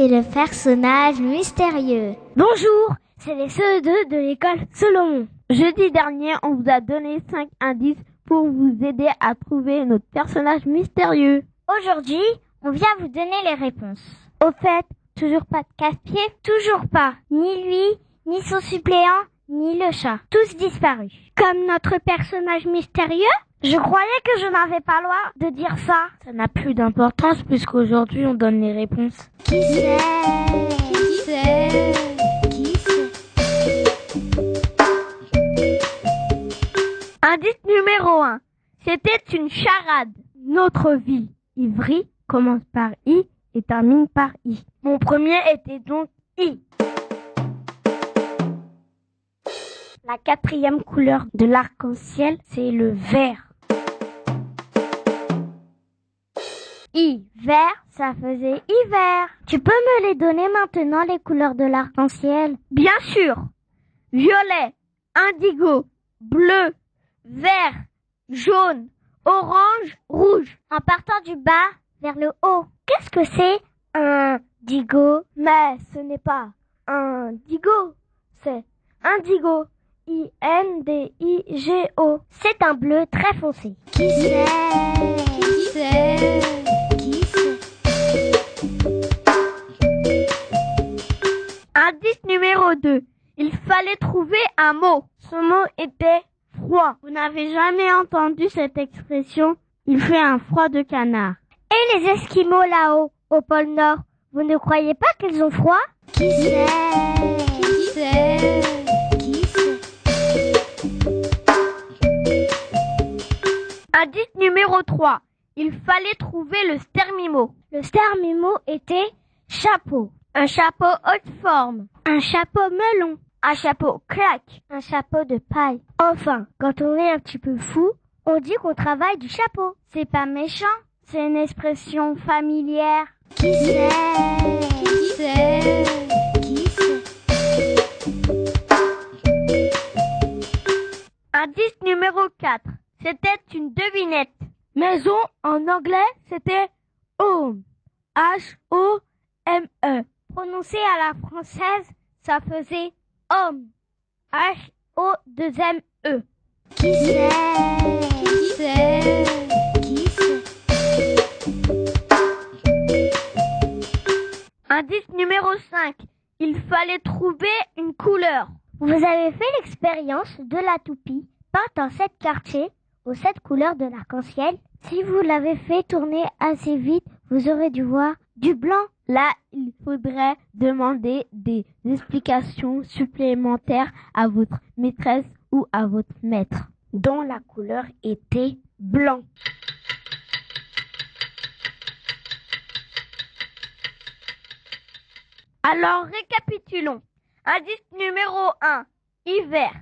c'est le personnage mystérieux. Bonjour, c'est les CE2 de l'école Solomon. Jeudi dernier, on vous a donné 5 indices pour vous aider à trouver notre personnage mystérieux. Aujourd'hui, on vient vous donner les réponses. Au fait, toujours pas de casse-pied Toujours pas. Ni lui, ni son suppléant, ni le chat. Tous disparus. Comme notre personnage mystérieux Je croyais que je n'avais pas le droit de dire ça. Ça n'a plus d'importance puisqu'aujourd'hui on donne les réponses. Qui c'est Qui c'est Qui c'est Indice numéro 1. C'était une charade. Notre ville, Ivry, commence par I et termine par I. Mon premier était donc I. La quatrième couleur de l'arc-en-ciel, c'est le vert. Hiver, ça faisait hiver. Tu peux me les donner maintenant, les couleurs de l'arc-en-ciel? Bien sûr. Violet, indigo, bleu, vert, jaune, orange, rouge. En partant du bas vers le haut. Qu'est-ce que c'est? Un digo Mais ce n'est pas un digo, c'est indigo. I-N-D-I-G-O. C'est un bleu très foncé. Qui numéro 2. Il fallait trouver un mot. Ce mot était froid. Vous n'avez jamais entendu cette expression? Il fait un froid de canard. Et les Esquimaux là-haut, au pôle Nord, vous ne croyez pas qu'ils ont froid? Qui c'est Qui c'est Qui Indice numéro 3. Il fallait trouver le stermimo. Le stermimo était chapeau. Un chapeau haute forme. Un chapeau melon. Un chapeau claque. Un chapeau de paille. Enfin, quand on est un petit peu fou, on dit qu'on travaille du chapeau. C'est pas méchant, c'est une expression familière. Qui c'est Qui c'est Qui c'est Indice numéro 4. C'était une devinette. Maison en anglais, c'était home. H-O-M-E. Prononcé à la française, ça faisait homme. H-O-2-M-E. Qui c'est? Qui c'est? Qui c'est? Indice numéro 5. Il fallait trouver une couleur. Vous avez fait l'expérience de la toupie peinte en sept quartiers aux sept couleurs de l'arc-en-ciel. Si vous l'avez fait tourner assez vite, vous aurez dû voir du blanc. Là, il faudrait demander des explications supplémentaires à votre maîtresse ou à votre maître, dont la couleur était blanc. Alors, récapitulons. Indice numéro 1, hiver.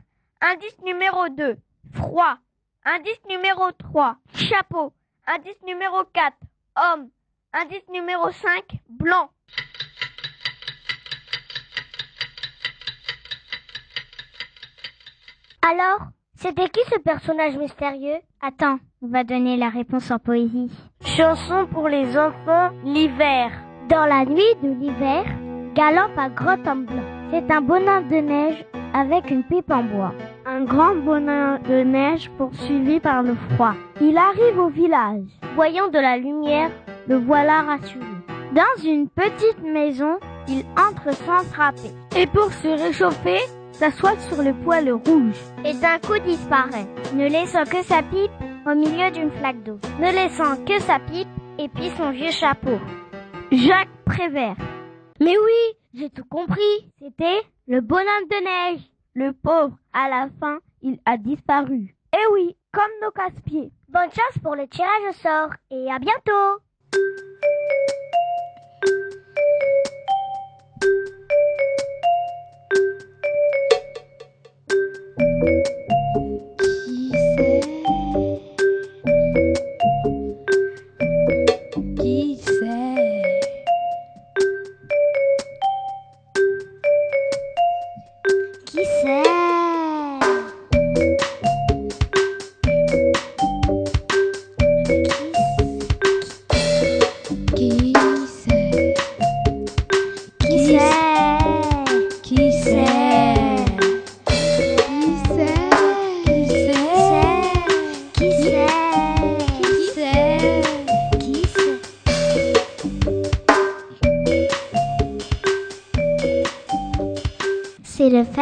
Indice numéro 2, froid. Indice numéro 3, chapeau. Indice numéro 4, homme. Indice numéro 5, blanc. Alors, c'était qui ce personnage mystérieux? Attends, on va donner la réponse en poésie. Chanson pour les enfants, l'hiver. Dans la nuit de l'hiver, galope un grand homme blanc. C'est un bonhomme de neige avec une pipe en bois. Un grand bonheur de neige poursuivi par le froid. Il arrive au village. Voyant de la lumière, le voilà rassuré. Dans une petite maison, il entre sans frapper. Et pour se réchauffer, s'assoit sur le poêle rouge. Et d'un coup disparaît, ne laissant que sa pipe au milieu d'une flaque d'eau. Ne laissant que sa pipe et puis son vieux chapeau. Jacques Prévert. Mais oui, j'ai tout compris. C'était le bonhomme de neige. Le pauvre, à la fin, il a disparu. Eh oui, comme nos casse-pieds. Bonne chance pour le tirage au sort et à bientôt Thank you.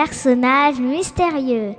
Personnage mystérieux.